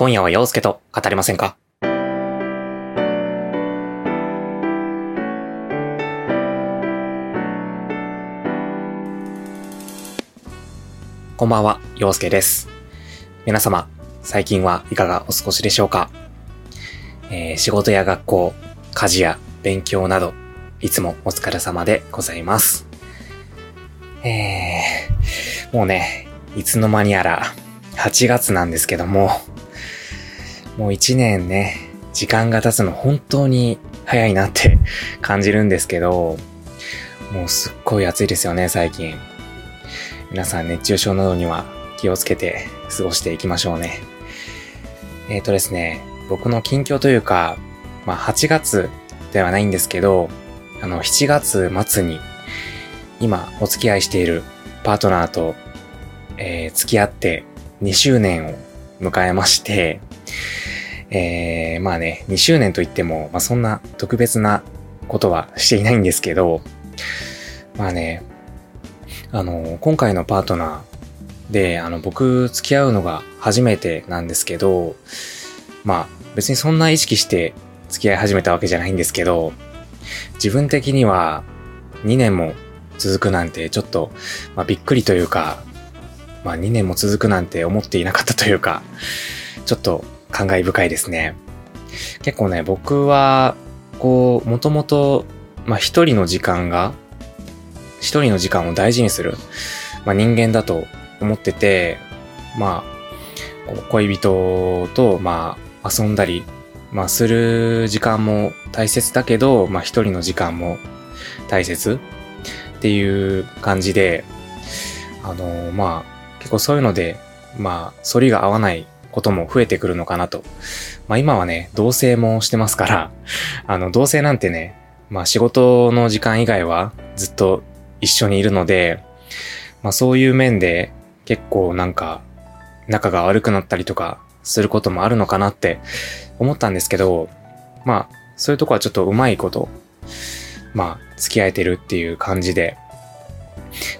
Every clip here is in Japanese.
今夜は陽介と語りませんか？こんばんは、陽介です。皆様、最近はいかがお過ごしでしょうか、えー仕事や学校、家事や勉強など、いつもお疲れ様でございます。えー、もうね、いつの間にやら8月なんですけども、もう1年ね、時間が経つの本当に早いなって 感じるんですけど、もうすっごい暑いですよね、最近。皆さん熱中症などには気をつけて過ごしていきましょうね。えっ、ー、とですね、僕の近況というか、まあ8月ではないんですけど、あの7月末に今お付き合いしているパートナーと、えー付き合って2周年を迎えまして、えーまあね、2周年といっても、まあそんな特別なことはしていないんですけど、まあね、あの、今回のパートナーで、あの、僕付き合うのが初めてなんですけど、まあ別にそんな意識して付き合い始めたわけじゃないんですけど、自分的には2年も続くなんてちょっと、まあ、びっくりというか、まあ2年も続くなんて思っていなかったというか、ちょっと感慨深いですね。結構ね、僕は、こう、もともと、まあ一人の時間が、一人の時間を大事にする、まあ人間だと思ってて、まあ、恋人と、まあ遊んだり、まあする時間も大切だけど、まあ一人の時間も大切っていう感じで、あのまあ、結構そういうので、まあ、反りが合わないことも増えてくるのかなと。まあ今はね、同棲もしてますから、あの、同棲なんてね、まあ仕事の時間以外はずっと一緒にいるので、まあそういう面で結構なんか仲が悪くなったりとかすることもあるのかなって思ったんですけど、まあそういうとこはちょっとうまいこと、まあ付き合えてるっていう感じで、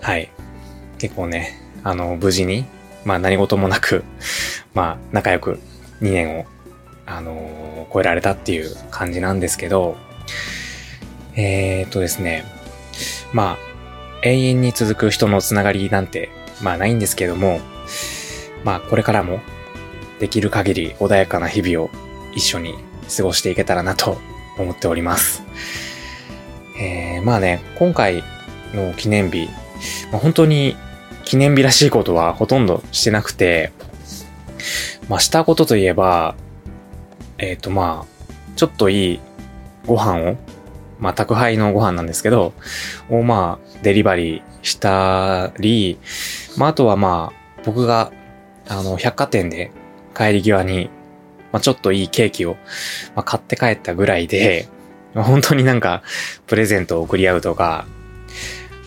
はい。結構ね、あの、無事に、まあ何事もなく、まあ仲良く2年を、あのー超えられたっていう感じなんですけど、えー、っとですね、まあ、永遠に続く人のつながりなんて、まあないんですけども、まあこれからもできる限り穏やかな日々を一緒に過ごしていけたらなと思っております。えー、まあね、今回の記念日、まあ、本当に記念日らしいことはほとんどしてなくて、まあしたことといえば、えっ、とまあ、ちょっといいご飯を、まあ宅配のご飯なんですけど、をまあデリバリーしたり、まああとはまあ僕があの百貨店で帰り際に、まあちょっといいケーキを、まあ、買って帰ったぐらいで、まあ本当になんかプレゼントを送り合うとか、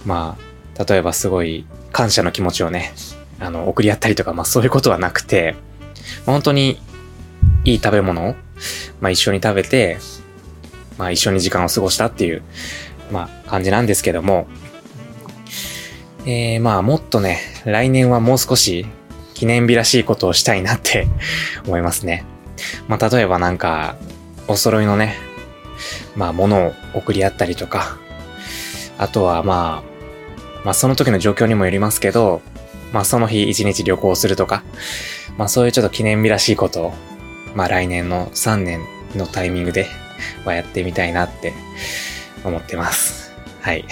まあ例えばすごい感謝の気持ちをね、あの送り合ったりとか、まあそういうことはなくて、まあ、本当にいい食べ物を、まあ一緒に食べて、まあ一緒に時間を過ごしたっていう、まあ感じなんですけども、えー、まあもっとね、来年はもう少し記念日らしいことをしたいなって 思いますね。まあ例えばなんか、お揃いのね、まあ物を送り合ったりとか、あとはまあ、まあその時の状況にもよりますけど、まあその日一日旅行するとか、まあそういうちょっと記念日らしいことを、まあ来年の3年のタイミングで、まあやってみたいなって思ってます。はい。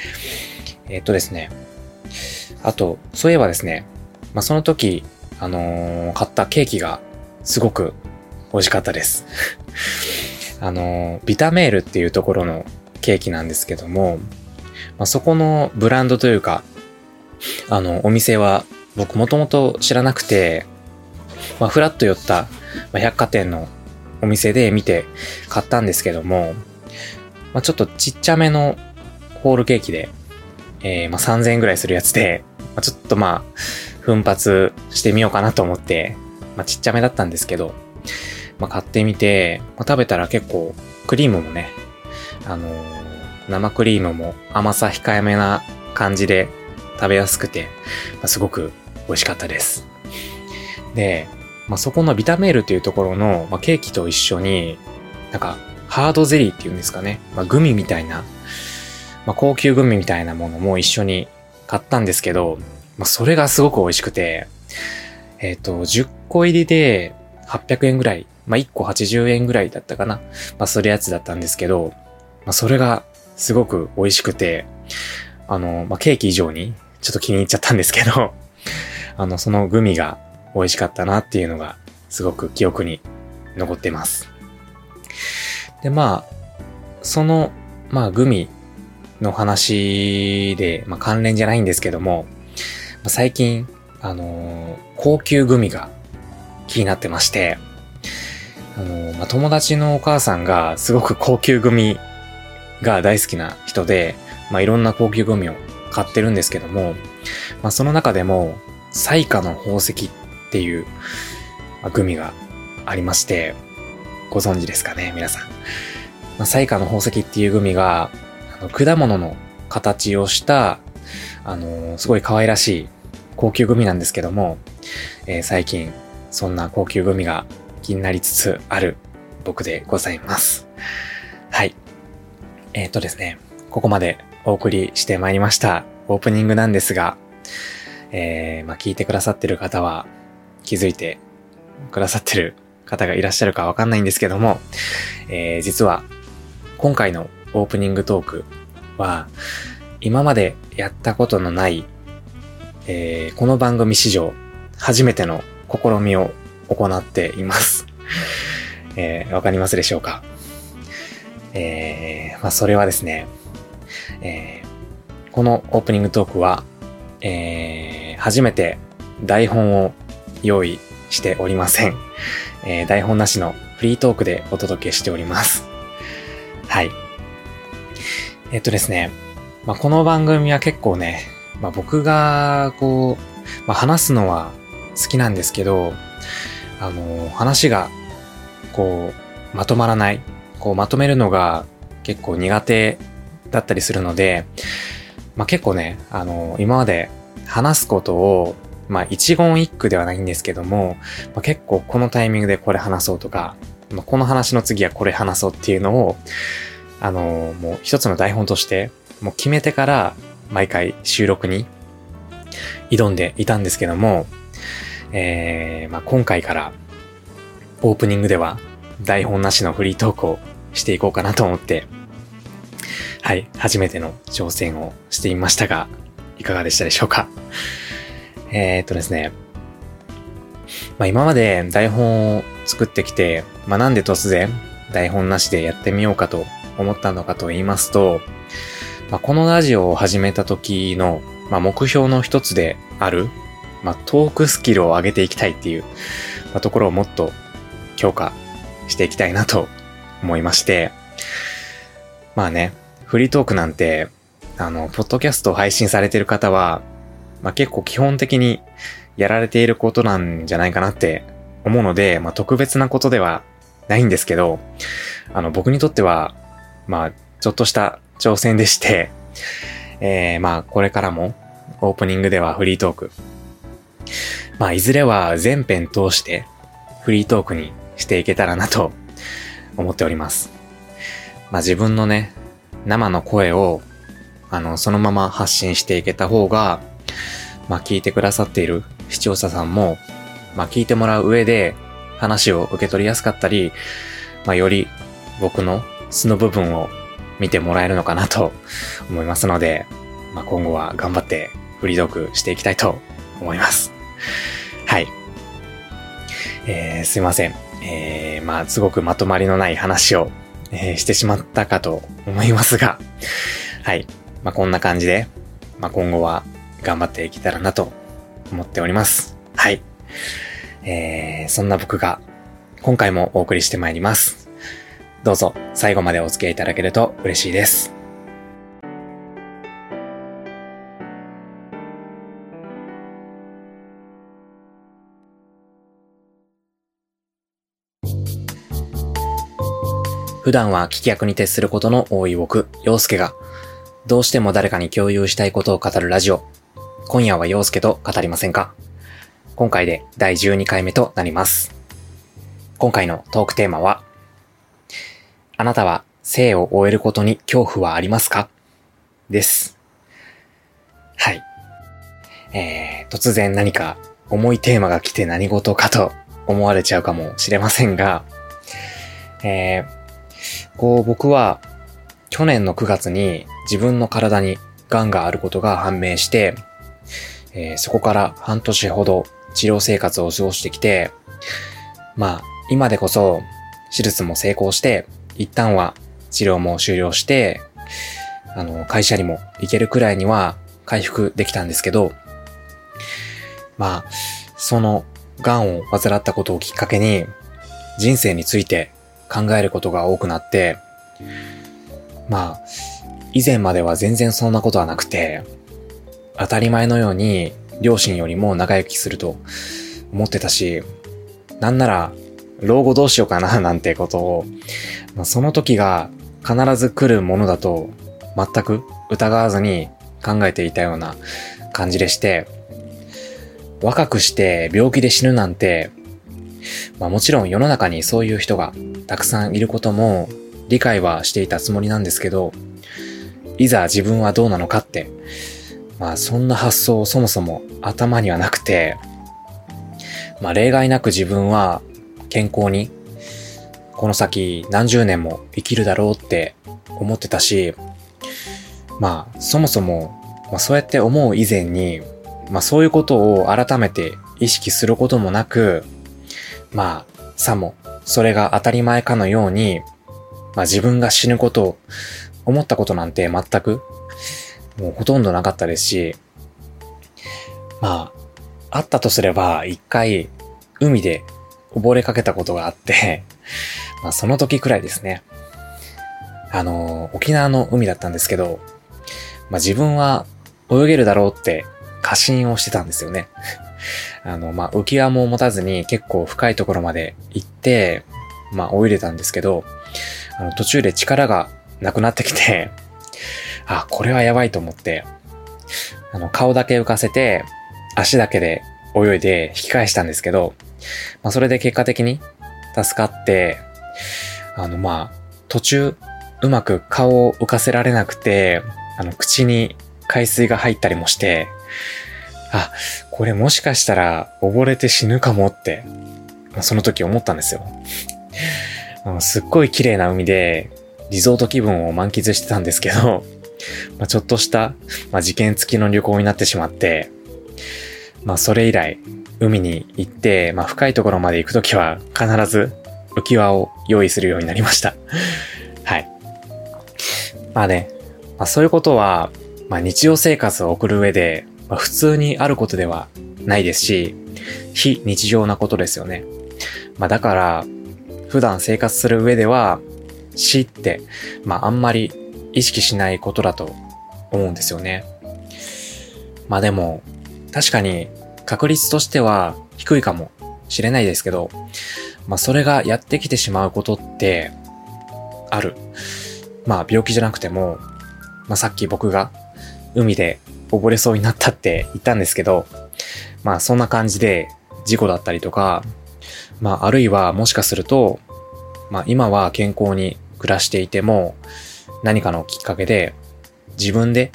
えっとですね。あと、そういえばですね、まあその時、あのー買ったケーキがすごく美味しかったです。あのービタメールっていうところのケーキなんですけども、まあそこのブランドというか、あの、お店は僕もともと知らなくて、まあ、ふらっと寄った、ま、百貨店のお店で見て買ったんですけども、まあ、ちょっとちっちゃめのホールケーキで、えー、ま、3000円ぐらいするやつで、まあ、ちょっとまあ、奮発してみようかなと思って、まあ、ちっちゃめだったんですけど、まあ、買ってみて、まあ、食べたら結構クリームもね、あのー生クリームも甘さ控えめな感じで食べやすくて、まあ、すごく美味しかったです。で、まあ、そこのビタメールっていうところの、まあ、ケーキと一緒に、なんか、ハードゼリーっていうんですかね。まあ、グミみたいな、まあ、高級グミみたいなものも一緒に買ったんですけど、まあ、それがすごく美味しくて、えっ、ー、と、10個入りで800円ぐらい、まあ、1個80円ぐらいだったかな。まあ、するやつだったんですけど、まあ、それがすごく美味しくて、あの、まあ、ケーキ以上にちょっと気に入っちゃったんですけど、あの、そのグミが美味しかったなっていうのがすごく記憶に残ってます。で、まあ、その、まあ、グミの話で、まあ、関連じゃないんですけども、ま、最近、あのー、高級グミが気になってまして、あのー、まあ、友達のお母さんがすごく高級グミが大好きな人で、まあ、いろんな高級グミを買ってるんですけども、まあ、その中でも、彩花の宝石っていう、グミがありまして、ご存知ですかね、皆さん。まあ、彩花の宝石っていうグミが、あの果物の形をした、あのー、すごい可愛らしい高級グミなんですけども、えー、最近、そんな高級グミが気になりつつある僕でございます。はい。えっ、とですね、ここまでお送りしてまいりましたオープニングなんですが、えー、まあ、聞いてくださってる方は気づいてくださってる方がいらっしゃるかわかんないんですけども、えー、実は今回のオープニングトークは今までやったことのない、えー、この番組史上初めての試みを行っています。えー、わかりますでしょうか？えー、まあ、それはですね、えー、このオープニングトークは、えー、初めて台本を用意しておりません。えー、台本なしのフリートークでお届けしております。はい。えっとですね、まあ、この番組は結構ね、まあ、僕が、こう、まあ、話すのは好きなんですけど、あの、話が、こう、まとまらない。こう、まとめるのが結構苦手だったりするので、まあ、結構ね、あの、今まで話すことを、まあ、一言一句ではないんですけども、まあ、結構このタイミングでこれ話そうとか、まあ、この話の次はこれ話そうっていうのを、あの、もう一つの台本として、もう決めてから毎回収録に挑んでいたんですけども、えー、まあ、今回からオープニングでは台本なしのフリートークをしていこうかなと思って、はい、初めての挑戦をしてみましたが、いかがでしたでしょうか？えー、っとですね、まあ今まで台本を作ってきて、まあなんで突然台本なしでやってみようかと思ったのかと言いますと、まあこのラジオを始めた時の、まあ目標の一つである、まあトークスキルを上げていきたいっていう、まあ、ところをもっと強化していきたいなと思いまして、まあね、フリートークなんて、あの、ポッドキャストを配信されてる方は、まあ、結構基本的にやられていることなんじゃないかなって思うので、まあ、特別なことではないんですけど、あの、僕にとっては、まあ、ちょっとした挑戦でして、えー、まあ、これからも、オープニングではフリートーク。まあ、いずれは全編通して、フリートークにしていけたらなと思っております。まあ、自分のね、生の声を、あの、そのまま発信していけた方が、まあ、聞いてくださっている視聴者さんも、まあ、聞いてもらう上で話を受け取りやすかったり、まあ、より僕の素の部分を見てもらえるのかなと思いますので、まあ、今後は頑張ってフリードークしていきたいと思います。はい。えー、すいません。えー、まあ、すごくまとまりのない話をえー、してしまったかと思いますが、はい。まあ、こんな感じで、まあ、今後は頑張っていけたらなと思っております。はい。えー、そんな僕が今回もお送りしてまいります。どうぞ最後までお付き合いいただけると嬉しいです。普段は聞き役に徹することの多い僕、陽介が、どうしても誰かに共有したいことを語るラジオ。今夜は陽介と語りませんか？今回で第12回目となります。今回のトークテーマは、あなたは生を終えることに恐怖はありますか？です。はい。えー、突然何か重いテーマが来て何事かと思われちゃうかもしれませんが、えー、こう僕は去年の9月に自分の体に癌があることが判明して、えー、そこから半年ほど治療生活を過ごしてきて、まあ、今でこそ手術も成功して、一旦は治療も終了して、あの、会社にも行けるくらいには回復できたんですけど、まあ、その癌を患ったことをきっかけに、人生について考えることが多くなって、まあ、以前までは全然そんなことはなくて、当たり前のように両親よりも長生きすると思ってたし、なんなら老後どうしようかな なんてことを、まあ、その時が必ず来るものだと全く疑わずに考えていたような感じでして、若くして病気で死ぬなんて、まあもちろん世の中にそういう人がたくさんいることも理解はしていたつもりなんですけど、いざ自分はどうなのかって、まあそんな発想をそもそも頭にはなくて、まあ例外なく自分は健康にこの先何十年も生きるだろうって思ってたし、まあそもそも、まあ、そうやって思う以前に、まあそういうことを改めて意識することもなく、まあさもそれが当たり前かのように、まあ自分が死ぬことを思ったことなんて全く、もうほとんどなかったですし、まあ、あったとすれば一回海で溺れかけたことがあって まあその時くらいですね。あの、沖縄の海だったんですけど、まあ自分は泳げるだろうって過信をしてたんですよね。あの、まあ浮き輪も持たずに結構深いところまで行って、まあ泳いでたんですけど、あの途中で力がなくなってきて、あ、これはやばいと思って、あの顔だけ浮かせて、足だけで泳いで引き返したんですけど、まあそれで結果的に助かって、あのまあ途中うまく顔を浮かせられなくて、あの口に海水が入ったりもして、あ、これもしかしたら溺れて死ぬかもって、その時思ったんですよ。あのすっごい綺麗な海で、リゾート気分を満喫してたんですけど、まあ、ちょっとした、まあ、事件付きの旅行になってしまって、まあそれ以来、海に行って、まあ深いところまで行くときは必ず浮き輪を用意するようになりました。はい。まあね、まあそういうことは、まあ日常生活を送る上で、まあ、普通にあることではないですし、非日常なことですよね。まあだから、普段生活する上では、死って、まああんまり意識しないことだと思うんですよね。まあでも、確かに確率としては低いかもしれないですけど、まあそれがやってきてしまうことってある。まあ病気じゃなくても、まあさっき僕が海で溺れそうになったって言ったんですけど、まあそんな感じで事故だったりとか、まああるいはもしかすると、まあ今は健康に暮らしていても、何かのきっかけで自分で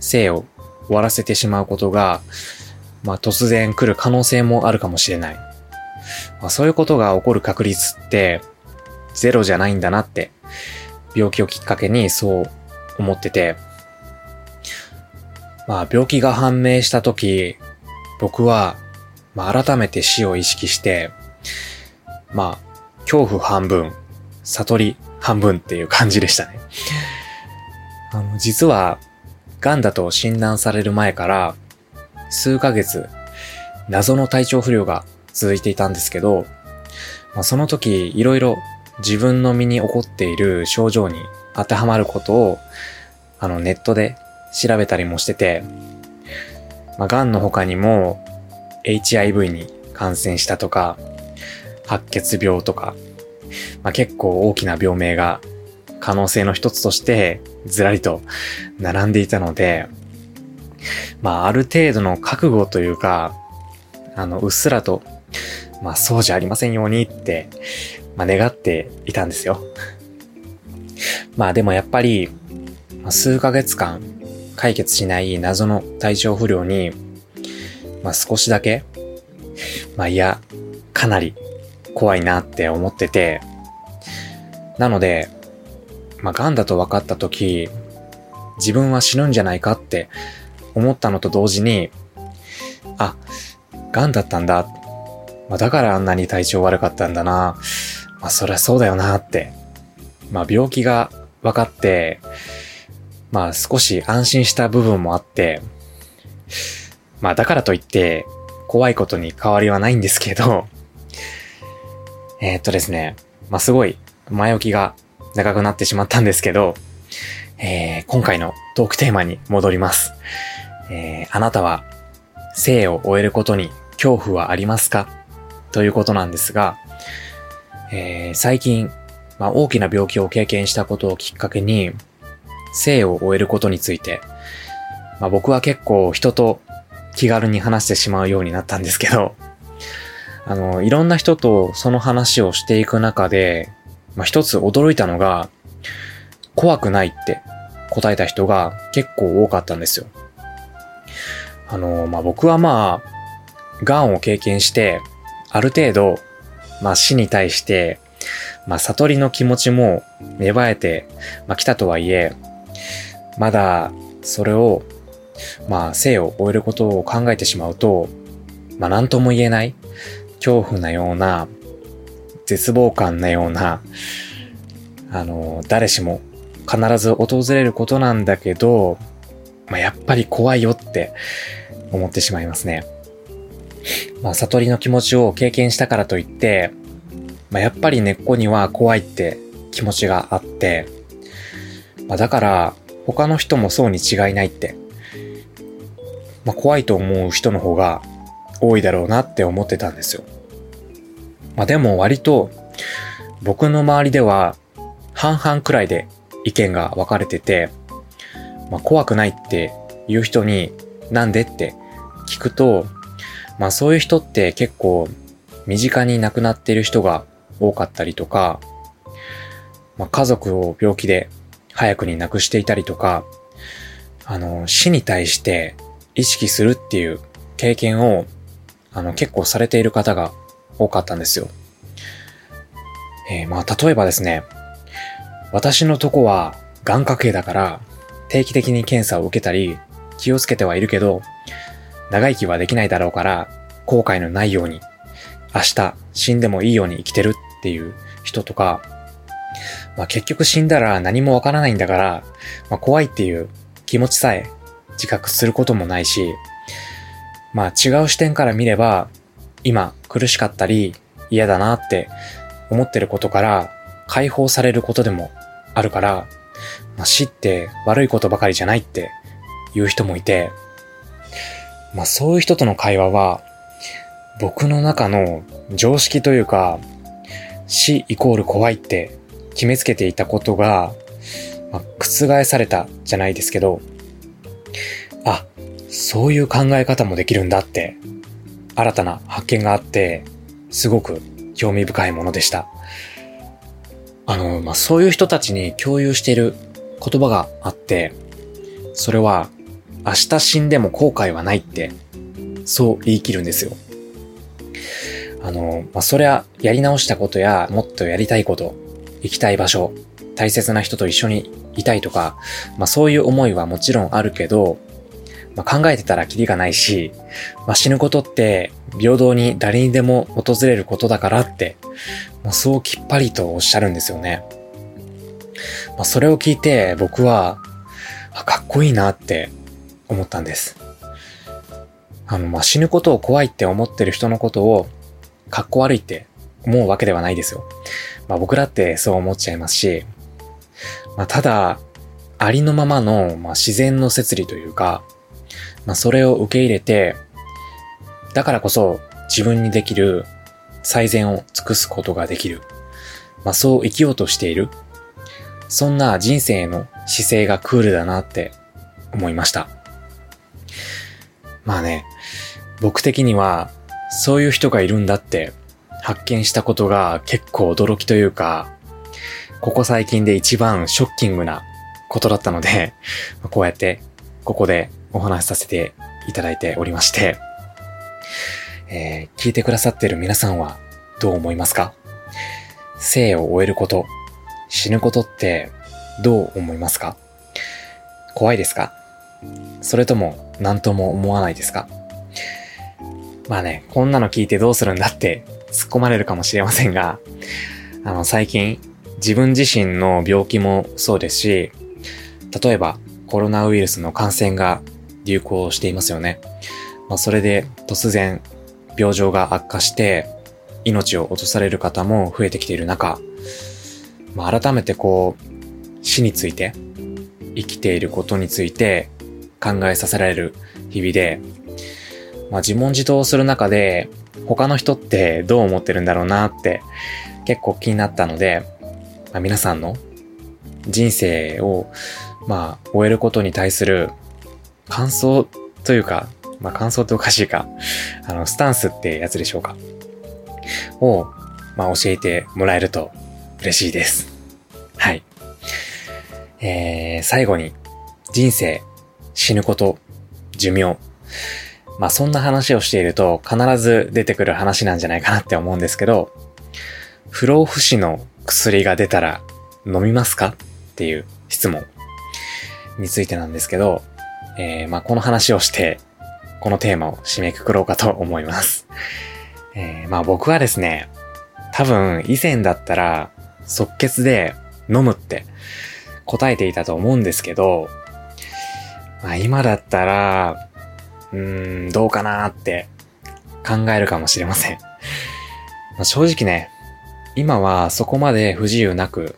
生を終わらせてしまうことが、まあ突然来る可能性もあるかもしれない。まあ、そういうことが起こる確率ってゼロじゃないんだなって、病気をきっかけにそう思ってて、まあ病気が判明した時、僕は、まあ改めて死を意識して、まあ恐怖半分、悟り半分っていう感じでしたね。あの、実は、癌だと診断される前から、数ヶ月、謎の体調不良が続いていたんですけど、まあ、その時、いろいろ自分の身に起こっている症状に当てはまることを、あの、ネットで調べたりもしてて、まあ、癌の他にも、HIV に感染したとか、白血病とか、まあ、結構大きな病名が可能性の一つとしてずらりと並んでいたので、まあある程度の覚悟というか、あの、うっすらと、まあそうじゃありませんようにって、まあ願っていたんですよ。まあでもやっぱり、数ヶ月間解決しない謎の体調不良に、まあ少しだけ、まあいや、かなり怖いなって思ってて、なので、まあ癌だと分かった時、自分は死ぬんじゃないかって思ったのと同時に、あ、癌だったんだ。まあ、だからあんなに体調悪かったんだな。まあ、そりゃそうだよなって。まあ、病気が分かって、まあ、少し安心した部分もあって、まあ、だからといって、怖いことに変わりはないんですけど、え、っとですね、まあ、すごい前置きが長くなってしまったんですけど、えー、今回のトークテーマに戻ります。えー、あなたは生を終えることに恐怖はありますか？ということなんですが、えー、最近、まあ、大きな病気を経験したことをきっかけに、生を終えることについて、まあ、僕は結構人と気軽に話してしまうようになったんですけど、あの、いろんな人とその話をしていく中で、まあ、一つ驚いたのが、怖くないって答えた人が結構多かったんですよ。あの、まあ、僕はまあ、癌を経験して、ある程度、まあ、死に対して、まあ、悟りの気持ちも芽生えて、まあ、来たとはいえ、まだ、それを、まあ、生を終えることを考えてしまうと、まあ、なんとも言えない、恐怖なような、絶望感なような、あの、誰しも必ず訪れることなんだけど、まあ、やっぱり怖いよって思ってしまいますね。まあ、悟りの気持ちを経験したからといって、まあ、やっぱり根っこには怖いって気持ちがあって、まあ、だから他の人もそうに違いないって、まあ、怖いと思う人の方が多いだろうなって思ってたんですよ。まあ、でも割と僕の周りでは半々くらいで意見が分かれてて、まあ、怖くないって言う人になんでって聞くと、まあそういう人って結構身近に亡くなっている人が多かったりとか、まあ家族を病気で早くに亡くしていたりとか、あの、死に対して意識するっていう経験を、あの、結構されている方が多かったんですよ。えー、まあ、例えばですね、私のとこは願掛けだから定期的に検査を受けたり気をつけてはいるけど、長生きはできないだろうから、後悔のないように、明日死んでもいいように生きてるっていう人とか、まあ結局死んだら何もわからないんだから、まあ怖いっていう気持ちさえ自覚することもないし、まあ違う視点から見れば、今苦しかったり嫌だなって思ってることから解放されることでもあるから、まあ、死って悪いことばかりじゃないって言う人もいて、まあそういう人との会話は、僕の中の常識というか、死イコール怖いって決めつけていたことが、まあ、覆されたじゃないですけど、あ、そういう考え方もできるんだって、新たな発見があって、すごく興味深いものでした。あの、まあ、そういう人たちに共有している言葉があって、それは、明日死んでも後悔はないって、そう言い切るんですよ。あの、まあ、そりゃ、やり直したことや、もっとやりたいこと、行きたい場所、大切な人と一緒にいたいとか、まあ、そういう思いはもちろんあるけど、まあ、考えてたらキリがないし、まあ、死ぬことって平等に誰にでも訪れることだからって、まあ、そうきっぱりとおっしゃるんですよね。まあ、それを聞いて僕は、あかっこいいなって思ったんです。あの、まあ、死ぬことを怖いって思ってる人のことを、かっこ悪いって思うわけではないですよ。まあ、僕だってそう思っちゃいますし、まあ、ただ、ありのままの、まあ、自然の摂理というか、まあ、それを受け入れて、だからこそ自分にできる最善を尽くすことができる。まあ、そう生きようとしている。そんな人生の姿勢がクールだなって思いました。まあね、僕的にはそういう人がいるんだって発見したことが結構驚きというか、ここ最近で一番ショッキングなことだったので、こうやってここでお話しさせていただいておりまして、えー、聞いてくださってる皆さんはどう思いますか？生を終えること、死ぬことってどう思いますか？怖いですか？それとも何とも思わないですか？まあね、こんなの聞いてどうするんだって突っ込まれるかもしれませんが、あの最近自分自身の病気もそうですし、例えばコロナウイルスの感染が流行していますよね。まあ、それで突然病状が悪化して命を落とされる方も増えてきている中、まあ、改めてこう死について生きていることについて考えさせられる日々で、まあ、自問自答する中で他の人ってどう思ってるんだろうなって結構気になったので、まあ、皆さんの人生をまあ終えることに対する感想というか、まあ感想っておかしいか、あの、スタンスってやつでしょうか。を、まあ教えてもらえると嬉しいです。はい。えー、最後に、人生、死ぬこと、寿命。まあそんな話をしていると必ず出てくる話なんじゃないかなって思うんですけど、不老不死の薬が出たら飲みますかっていう質問についてなんですけど、えー、まあ、この話をして、このテーマを締めくくろうかと思います。えー、まあ僕はですね、多分以前だったら即決で飲むって答えていたと思うんですけど、まあ今だったら、うーん、どうかなって考えるかもしれません。まあ、正直ね、今はそこまで不自由なく、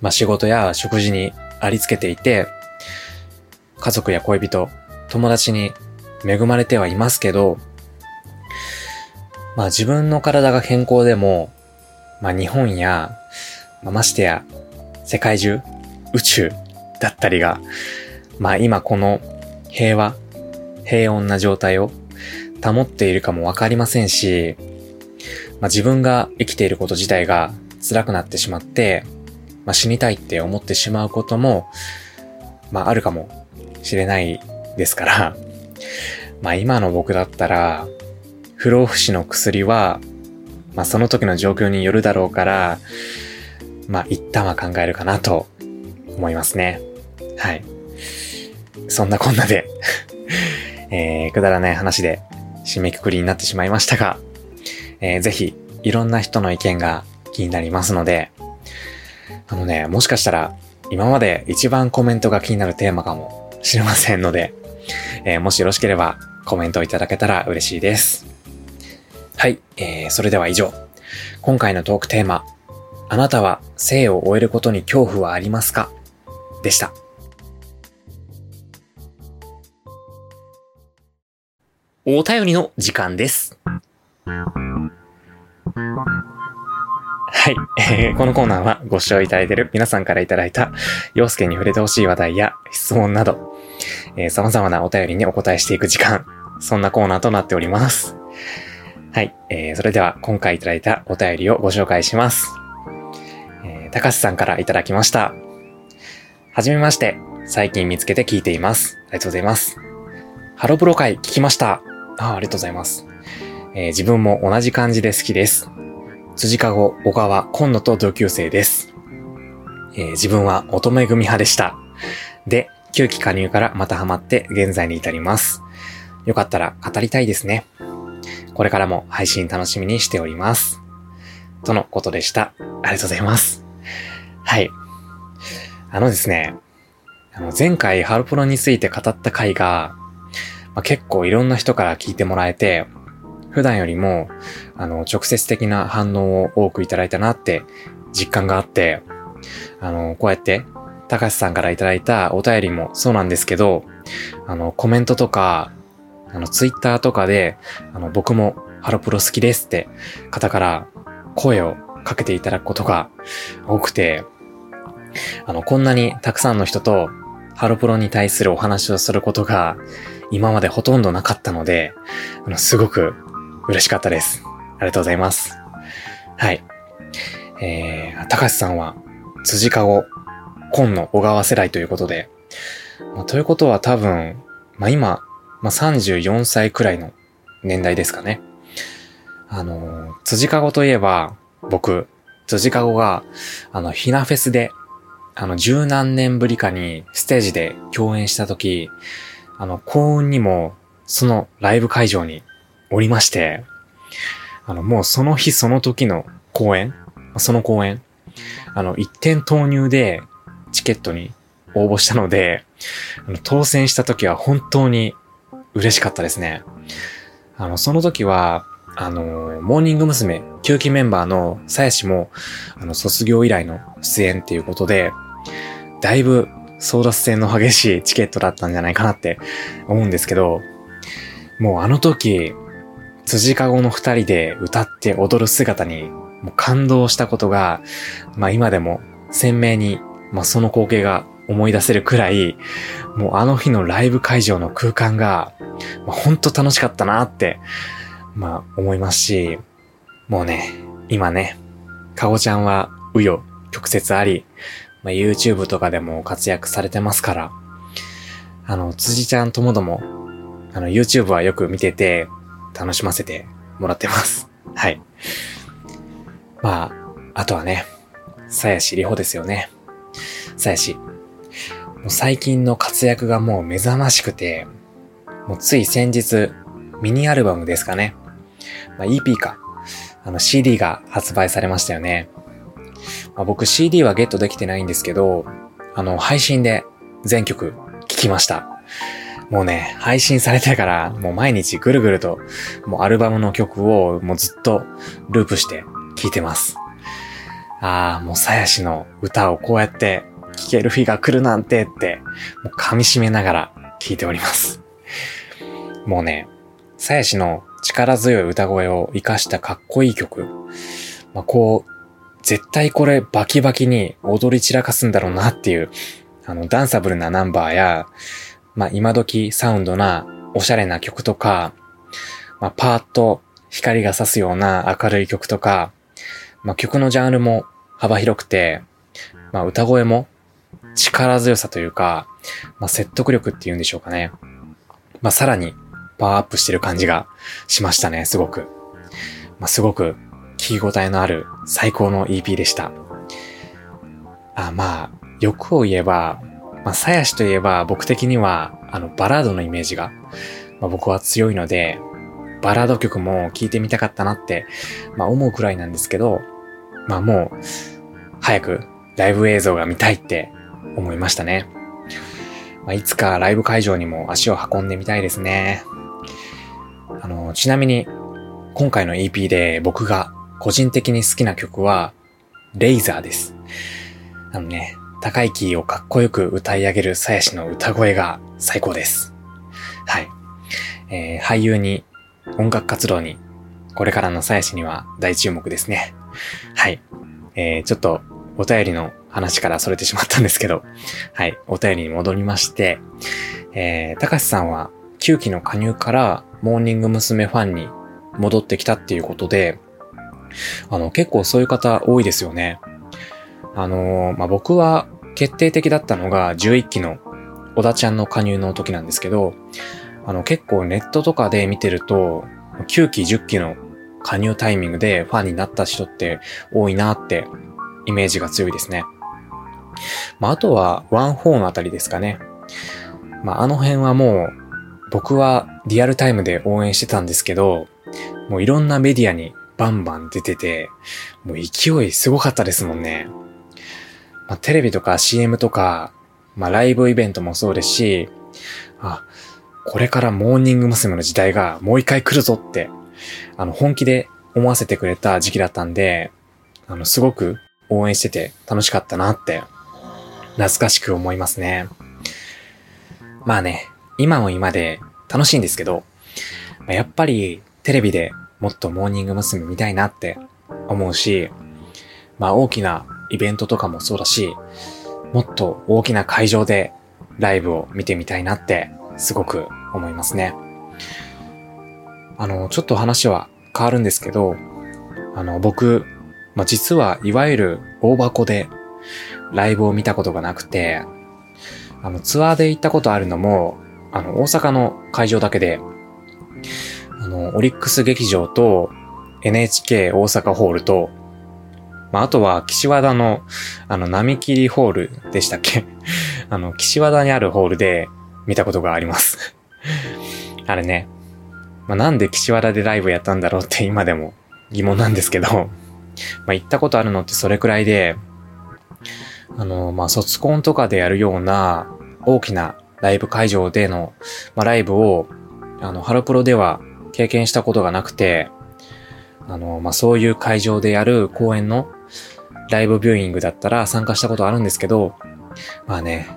まあ仕事や食事にありつけていて、家族や恋人、友達に恵まれてはいますけど、まあ自分の体が健康でも、まあ日本や、まあ、ましてや世界中、宇宙だったりが、まあ今この平和、平穏な状態を保っているかもわかりませんし、まあ自分が生きていること自体が辛くなってしまって、まあ死にたいって思ってしまうことも、まああるかもしれないですから、まあ今の僕だったら、不老不死の薬は、まあその時の状況によるだろうから、まあ一旦は考えるかなと思いますね。はい。そんなこんなでえー、くだらない話で締めくくりになってしまいましたが、えー、ぜひいろんな人の意見が気になりますので、あのね、もしかしたら今まで一番コメントが気になるテーマかもしれませんので、えー、もしよろしければコメントいただけたら嬉しいです。はい、えー、それでは以上。今回のトークテーマ、あなたは生を終えることに恐怖はありますか？でした。お便りの時間です。はい、このコーナーはご視聴いただいている皆さんからいただいた、洋介に触れてほしい話題や質問など、えー、様々なお便りにお答えしていく時間、そんなコーナーとなっております。はい、えー、それでは今回いただいたお便りをご紹介します。えー、高橋さんからいただきました。はじめまして、最近見つけて聞いています。ありがとうございます。ハロプロ会聞きました。あありがとうございます。えー、自分も同じ感じで好きです。辻かご、小川、今野と同級生です。えー、自分は乙女組派でした。で、旧期加入からまたハマって現在に至ります。よかったら語りたいですね。これからも配信楽しみにしております。とのことでした。ありがとうございます。はい。あのですね、あの前回ハロプロについて語った回が、まあ、結構いろんな人から聞いてもらえて、普段よりも、あの、直接的な反応を多くいただいたなって実感があって、あの、こうやって、高橋さんからいただいたお便りもそうなんですけど、あの、コメントとか、あの、ツイッターとかで、あの、僕もハロプロ好きですって方から声をかけていただくことが多くて、あの、こんなにたくさんの人とハロプロに対するお話をすることが今までほとんどなかったので、あの、すごく嬉しかったです。ありがとうございます。はい。えー、高橋さんは、辻かご、今の小川世代ということで、まあ、ということは多分、まあ、今、まあ、34歳くらいの年代ですかね。あの、辻かごといえば、僕、辻かごが、あの、ひなフェスで、あの、十何年ぶりかにステージで共演した時、あの、幸運にも、そのライブ会場におりまして、あの、もうその日その時の公演、その公演、あの、一点投入でチケットに応募したので、あの当選した時は本当に嬉しかったですね。あの、その時は、あの、モーニング娘。9期メンバーのさやしも、あの、卒業以来の出演っていうことで、だいぶ争奪戦の激しいチケットだったんじゃないかなって思うんですけど、もうあの時、辻かごの二人で歌って踊る姿に感動したことが、まあ今でも鮮明に、まあその光景が思い出せるくらい、もうあの日のライブ会場の空間が、まあ、ほんと楽しかったなって、まあ思いますし、もうね、今ね、かごちゃんはうよ、曲折あり、まあ、YouTube とかでも活躍されてますから、あの、辻ちゃんともども、あの、YouTube はよく見てて、楽しませてもらってます。はい。まあ、あとはね、さやしりほですよね。さやし。もう最近の活躍がもう目覚ましくて、もうつい先日、ミニアルバムですかね。まあ、EP か。あの CD が発売されましたよね。まあ、僕 CD はゲットできてないんですけど、あの、配信で全曲聴きました。もうね、配信されてから、もう毎日ぐるぐると、もうアルバムの曲をもうずっとループして聴いてます。ああ、もうさやしの歌をこうやって聴ける日が来るなんてって、もう噛み締めながら聴いております。もうね、さやしの力強い歌声を活かしたかっこいい曲。まあ、こう、絶対これバキバキに踊り散らかすんだろうなっていう、あの、ダンサブルなナンバーや、まあ、今時サウンドなおしゃれな曲とか、まあ、パーッと光が差すような明るい曲とか、まあ、曲のジャンルも幅広くて、まあ、歌声も力強さというか、まあ、説得力っていうんでしょうかね。まあ、さらにパワーアップしてる感じがしましたね、すごく。まあ、すごく聞き応えのある最高の EP でした。あまあ、欲を言えば、まあ、さやしといえば僕的には、あの、バラードのイメージが、まあ、僕は強いので、バラード曲も聴いてみたかったなって、まあ思うくらいなんですけど、まあもう、早くライブ映像が見たいって思いましたね。まあ、いつかライブ会場にも足を運んでみたいですね。あの、ちなみに、今回の EP で僕が個人的に好きな曲は、レイザーです。あのね、高いキーをかっこよく歌い上げるさやしの歌声が最高です。はい。えー、俳優に音楽活動に、これからのさやしには大注目ですね。はい。えー、ちょっと、お便りの話からそれてしまったんですけど、はい、お便りに戻りまして、えー、たかしさんは、9期の加入からモーニング娘。ファンに戻ってきたっていうことで、あの、結構そういう方多いですよね。あの、まあ、僕は決定的だったのが11期の小田ちゃんの加入の時なんですけど、あの結構ネットとかで見てると、9期、10期の加入タイミングでファンになった人って多いなってイメージが強いですね。まあ、あとは1-4のあたりですかね。まあ、あの辺はもう僕はリアルタイムで応援してたんですけど、もういろんなメディアにバンバン出てて、もう勢いすごかったですもんね。まあ、テレビとか CM とか、まあ、ライブイベントもそうですし、あ、これからモーニング娘。の時代がもう一回来るぞって、あの、本気で思わせてくれた時期だったんで、あの、すごく応援してて楽しかったなって、懐かしく思いますね。まあね、今も今で楽しいんですけど、やっぱりテレビでもっとモーニング娘。見たいなって思うし、まあ大きなイベントとかもそうだし、もっと大きな会場でライブを見てみたいなってすごく思いますね。あの、ちょっと話は変わるんですけど、あの、僕、まあ、実はいわゆる大箱でライブを見たことがなくて、あの、ツアーで行ったことあるのも、あの、大阪の会場だけで、の、オリックス劇場と NHK 大阪ホールと、まあ、あとは岸和田の、あの、並木りホールでしたっけ？あの、岸和田にあるホールで見たことがあります。あれね、まあ、なんで岸和田でライブやったんだろうって今でも疑問なんですけど。ま、行ったことあるのってそれくらいで、あの、まあ、卒コンとかでやるような大きなライブ会場での、まあ、ライブを、あの、ハロプロでは経験したことがなくて、あの、まあ、そういう会場でやる公演のライブビューイングだったら参加したことあるんですけど、まあね、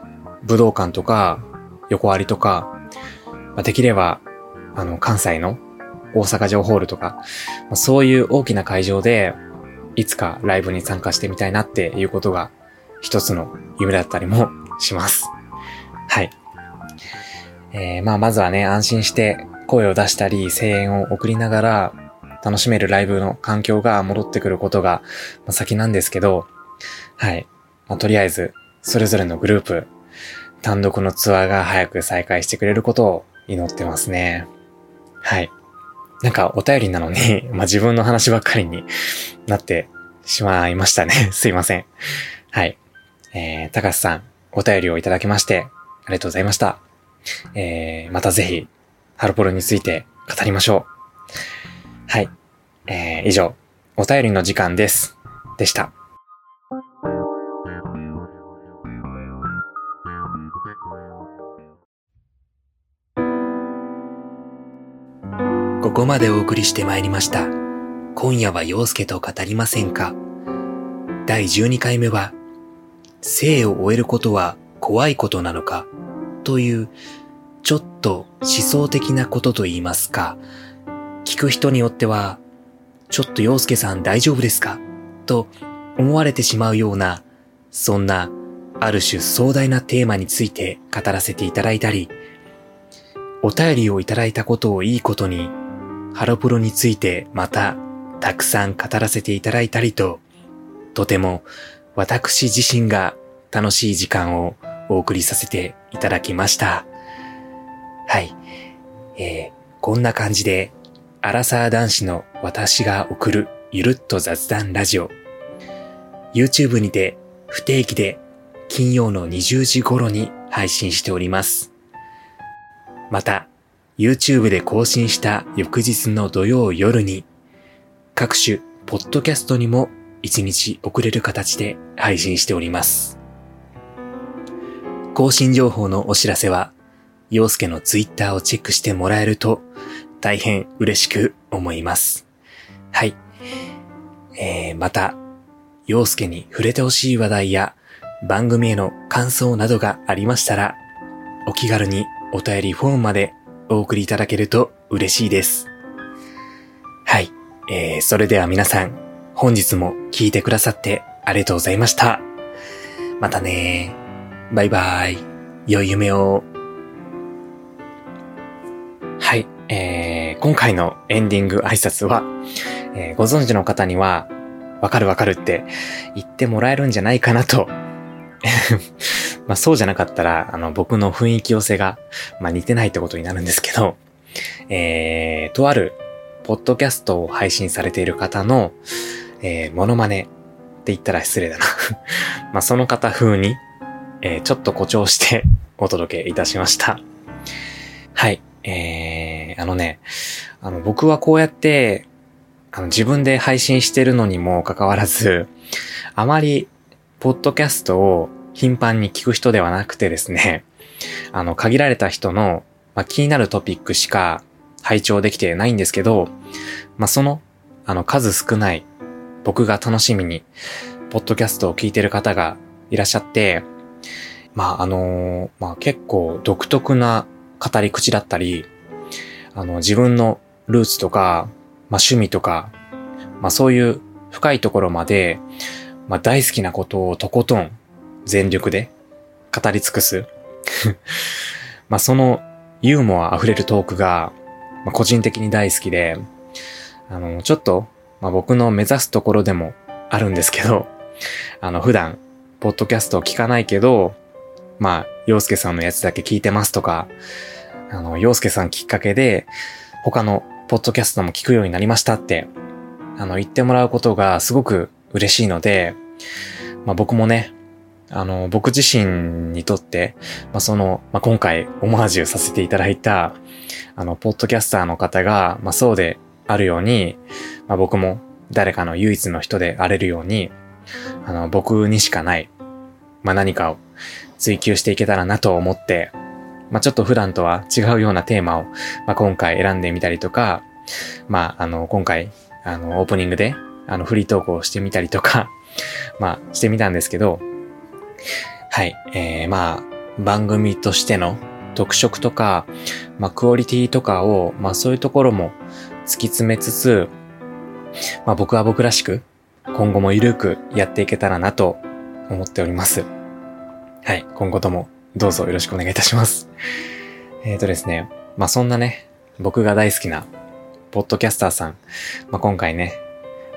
武道館とか、横割りとか、まあ、できれば、あの、関西の大阪城ホールとか、まあ、そういう大きな会場で、いつかライブに参加してみたいなっていうことが、一つの夢だったりもします。はい。えー、まあ、まずはね、安心して声を出したり、声援を送りながら、楽しめるライブの環境が戻ってくることが先なんですけど、はい。まあ、とりあえず、それぞれのグループ、単独のツアーが早く再開してくれることを祈ってますね。はい。なんかお便りなのに、まあ、自分の話ばっかりに なってしまいましたね。すいません。はい。えー、高橋さん、お便りをいただきまして、ありがとうございました。えー、またぜひ、ハロポロについて語りましょう。はい。えー、以上、お便りの時間です。でした。ここまでお送りしてまいりました。今夜は陽介と語りませんか第12回目は、生を終えることは怖いことなのか？という、ちょっと思想的なことと言いますか、聞く人によっては、ちょっと陽介さん大丈夫ですか？と思われてしまうような、そんな、ある種壮大なテーマについて語らせていただいたり、お便りをいただいたことをいいことにハロプロについてまたたくさん語らせていただいたりと、とても私自身が楽しい時間をお送りさせていただきました。はい。えー、こんな感じで、アラサー男子の私が送るゆるっと雑談ラジオ。YouTube にて不定期で金曜の20時頃に配信しております。また、YouTube で更新した翌日の土曜夜に、各種ポッドキャストにも1日遅れる形で配信しております。更新情報のお知らせは、陽介の Twitter をチェックしてもらえると大変嬉しく思います。はい。えー、また、陽介に触れてほしい話題や番組への感想などがありましたら、お気軽にお便りフォームまでお送りいただけると嬉しいです。はい。えー、それでは皆さん、本日も聞いてくださってありがとうございました。またねバイバイ。良い夢を。はい。えー、今回のエンディング挨拶は、えー、ご存知の方には、わかるわかるって言ってもらえるんじゃないかなと まあそうじゃなかったら、あの僕の雰囲気寄せが、まあ似てないってことになるんですけど、えー、とある、ポッドキャストを配信されている方の、えー、モノマネって言ったら失礼だな まあその方風に、えー、ちょっと誇張してお届けいたしました。はい。えー、あのね、あの僕はこうやって、あの自分で配信してるのにもかかわらず、あまり、ポッドキャストを頻繁に聞く人ではなくてですね、あの、限られた人の、まあ、気になるトピックしか拝聴できてないんですけど、まあ、その、あの、数少ない僕が楽しみに、ポッドキャストを聞いてる方がいらっしゃって、まあ、あのー、まあ、結構独特な語り口だったり、あの、自分のルーツとか、まあ、趣味とか、まあ、そういう深いところまで、まあ、大好きなことをとことん全力で語り尽くす。まあそのユーモア溢れるトークが、まあ、個人的に大好きで、あの、ちょっと、まあ、僕の目指すところでもあるんですけど、あの、普段、ポッドキャストを聞かないけど、まあ、洋介さんのやつだけ聞いてますとか、あの、洋介さんきっかけで、他のポッドキャストも聞くようになりましたって、あの、言ってもらうことがすごく嬉しいので、まあ僕もね、あの、僕自身にとって、まあその、まあ今回オマージュさせていただいた、あの、ポッドキャスターの方が、まあそうであるように、まあ僕も誰かの唯一の人であれるように、あの、僕にしかない、まあ何かを追求していけたらなと思って、まあちょっと普段とは違うようなテーマを、まあ今回選んでみたりとか、まああの、今回、あの、オープニングで、あの、フリートークをしてみたりとか、まあしてみたんですけど、はい、えー、まあ、番組としての特色とか、まあ、クオリティとかを、まあ、そういうところも突き詰めつつ、まあ、僕は僕らしく、今後もゆるくやっていけたらなと思っております。はい、今後ともどうぞよろしくお願いいたします。えっ、ー、とですね、まあ、そんなね、僕が大好きな、ポッドキャスターさん、まあ、今回ね、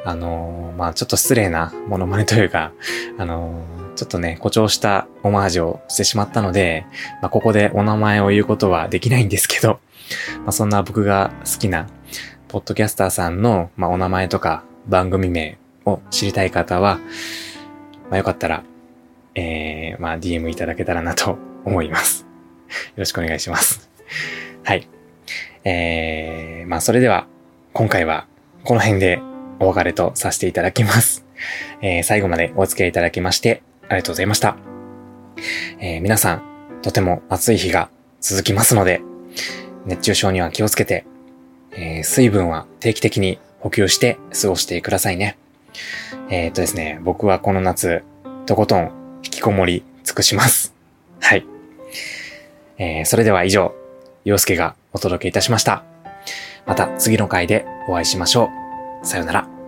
あのー、まあ、ちょっと失礼なモノマネというか、あのー、ちょっとね、誇張したオマージュをしてしまったので、まあ、ここでお名前を言うことはできないんですけど、まあ、そんな僕が好きな、ポッドキャスターさんの、まあ、お名前とか番組名を知りたい方は、まあ、よかったら、えー、まあ、DM いただけたらなと 思います。よろしくお願いします。はい。えー、まあ、それでは、今回は、この辺でお別れとさせていただきます。えー、最後までお付き合いいただきまして、ありがとうございました。えー、皆さん、とても暑い日が続きますので、熱中症には気をつけて、えー、水分は定期的に補給して過ごしてくださいね。えっとですね、僕はこの夏、とことん引きこもり尽くします。はい。えー、それでは以上、洋介がお届けいたしました。また次の回でお会いしましょう。さよなら。